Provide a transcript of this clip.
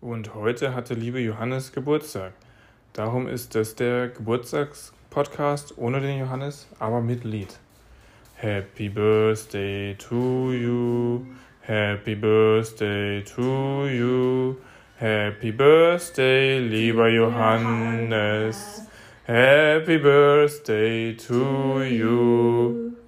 Und heute hatte liebe Johannes Geburtstag. Darum ist das der Geburtstagspodcast ohne den Johannes, aber mit Lied. Happy Birthday to you. Happy Birthday to you. Happy Birthday, lieber Johannes. Happy Birthday to you.